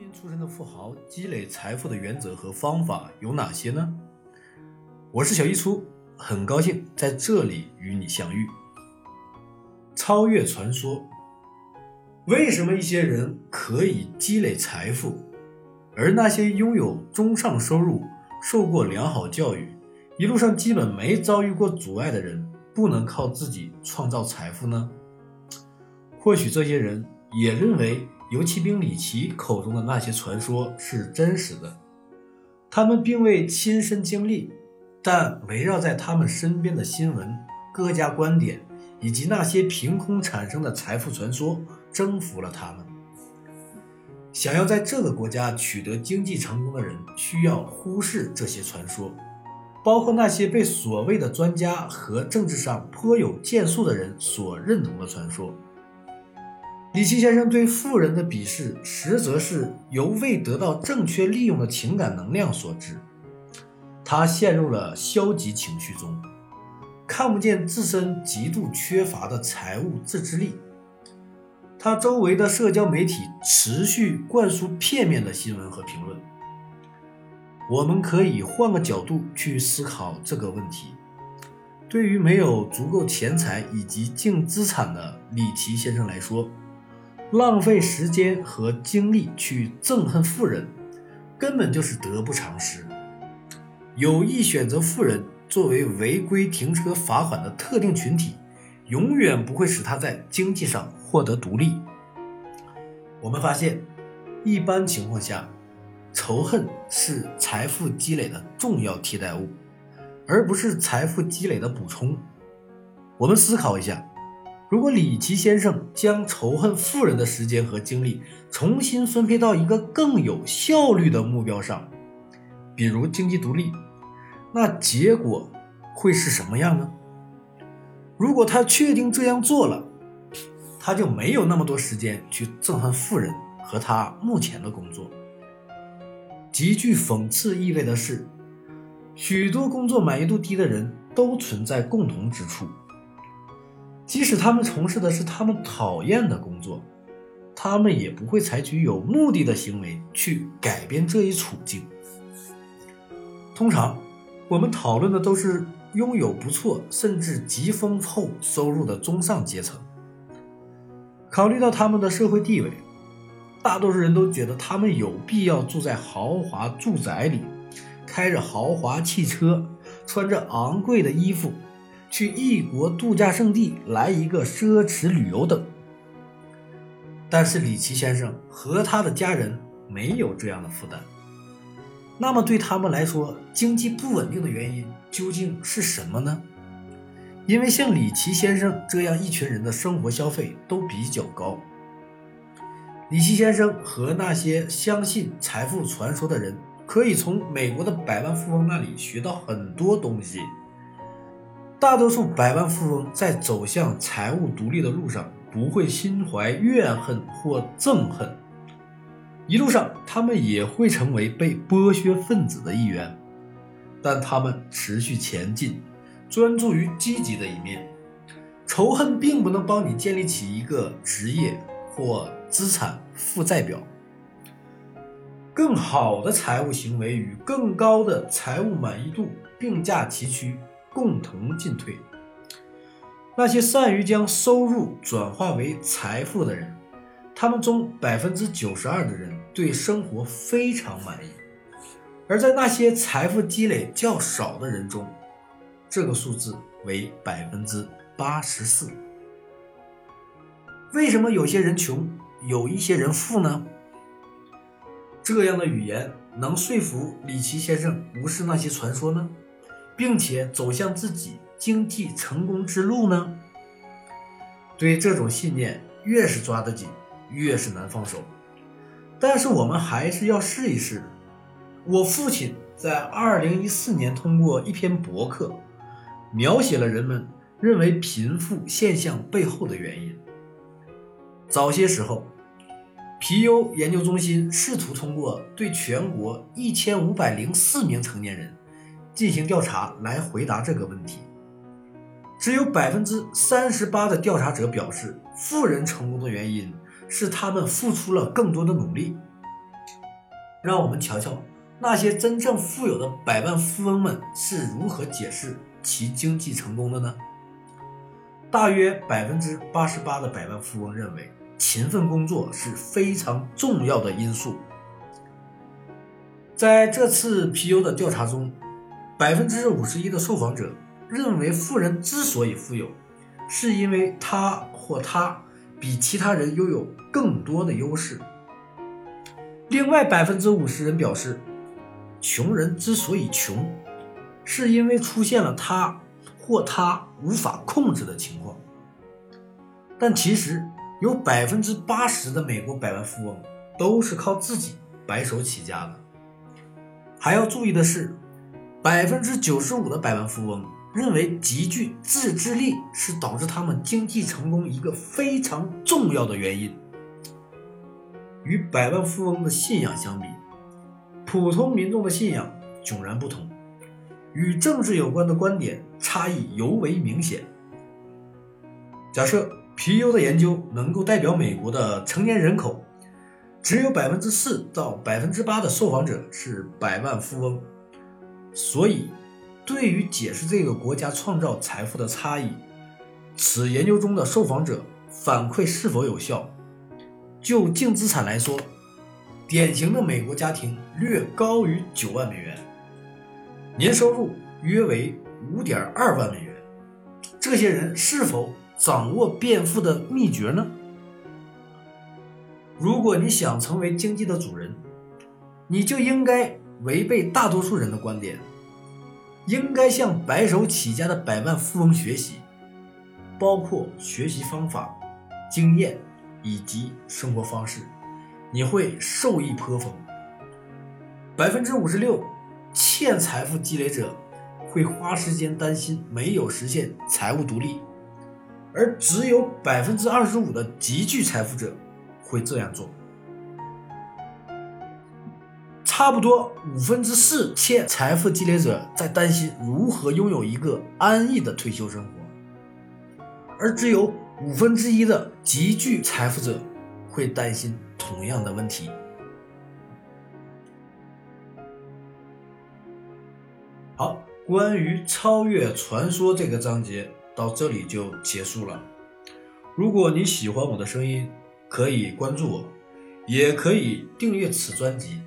民出身的富豪积累财富的原则和方法有哪些呢？我是小一初，很高兴在这里与你相遇。超越传说，为什么一些人可以积累财富，而那些拥有中上收入、受过良好教育、一路上基本没遭遇过阻碍的人，不能靠自己创造财富呢？或许这些人也认为游骑兵李奇口中的那些传说是真实的，他们并未亲身经历，但围绕在他们身边的新闻、各家观点以及那些凭空产生的财富传说征服了他们。想要在这个国家取得经济成功的人，需要忽视这些传说，包括那些被所谓的专家和政治上颇有建树的人所认同的传说。李琦先生对富人的鄙视，实则是由未得到正确利用的情感能量所致。他陷入了消极情绪中，看不见自身极度缺乏的财务自制力。他周围的社交媒体持续灌输片面的新闻和评论。我们可以换个角度去思考这个问题：对于没有足够钱财以及净资产的李琦先生来说，浪费时间和精力去憎恨富人，根本就是得不偿失。有意选择富人作为违规停车罚款的特定群体，永远不会使他在经济上获得独立。我们发现，一般情况下，仇恨是财富积累的重要替代物，而不是财富积累的补充。我们思考一下。如果李琦先生将仇恨富人的时间和精力重新分配到一个更有效率的目标上，比如经济独立，那结果会是什么样呢？如果他确定这样做了，他就没有那么多时间去憎恨富人和他目前的工作。极具讽刺意味的是，许多工作满意度低的人都存在共同之处。即使他们从事的是他们讨厌的工作，他们也不会采取有目的的行为去改变这一处境。通常，我们讨论的都是拥有不错甚至极丰厚收入的中上阶层。考虑到他们的社会地位，大多数人都觉得他们有必要住在豪华住宅里，开着豪华汽车，穿着昂贵的衣服。去异国度假胜地来一个奢侈旅游等，但是李琦先生和他的家人没有这样的负担。那么对他们来说，经济不稳定的原因究竟是什么呢？因为像李琦先生这样一群人的生活消费都比较高。李琦先生和那些相信财富传说的人，可以从美国的百万富翁那里学到很多东西。大多数百万富翁在走向财务独立的路上，不会心怀怨恨或憎恨，一路上他们也会成为被剥削分子的一员，但他们持续前进，专注于积极的一面。仇恨并不能帮你建立起一个职业或资产负债表。更好的财务行为与更高的财务满意度并驾齐驱。共同进退。那些善于将收入转化为财富的人，他们中百分之九十二的人对生活非常满意；而在那些财富积累较少的人中，这个数字为百分之八十四。为什么有些人穷，有一些人富呢？这样的语言能说服李琦先生无视那些传说呢？并且走向自己经济成功之路呢？对这种信念，越是抓得紧，越是难放手。但是我们还是要试一试。我父亲在二零一四年通过一篇博客，描写了人们认为贫富现象背后的原因。早些时候，皮尤研究中心试图通过对全国一千五百零四名成年人。进行调查来回答这个问题，只有百分之三十八的调查者表示，富人成功的原因是他们付出了更多的努力，让我们瞧瞧那些真正富有的百万富翁们是如何解释其经济成功的呢？大约百分之八十八的百万富翁认为，勤奋工作是非常重要的因素。在这次皮尤的调查中，百分之五十一的受访者认为，富人之所以富有，是因为他或他比其他人拥有更多的优势。另外，百分之五十人表示，穷人之所以穷，是因为出现了他。或他无法控制的情况，但其实有百分之八十的美国百万富翁都是靠自己白手起家的。还要注意的是，百分之九十五的百万富翁认为极具自制力是导致他们经济成功一个非常重要的原因。与百万富翁的信仰相比，普通民众的信仰迥然不同。与政治有关的观点差异尤为明显。假设皮尤的研究能够代表美国的成年人口，只有百分之四到百分之八的受访者是百万富翁，所以对于解释这个国家创造财富的差异，此研究中的受访者反馈是否有效？就净资产来说，典型的美国家庭略高于九万美元。年收入约为五点二万美元，这些人是否掌握变富的秘诀呢？如果你想成为经济的主人，你就应该违背大多数人的观点，应该向白手起家的百万富翁学习，包括学习方法、经验以及生活方式，你会受益颇丰。百分之五十六。欠财富积累者会花时间担心没有实现财务独立，而只有百分之二十五的极具财富者会这样做。差不多五分之四欠财富积累者在担心如何拥有一个安逸的退休生活，而只有五分之一的极具财富者会担心同样的问题。好，关于超越传说这个章节到这里就结束了。如果你喜欢我的声音，可以关注我，也可以订阅此专辑。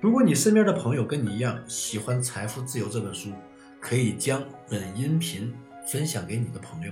如果你身边的朋友跟你一样喜欢《财富自由》这本书，可以将本音频分享给你的朋友。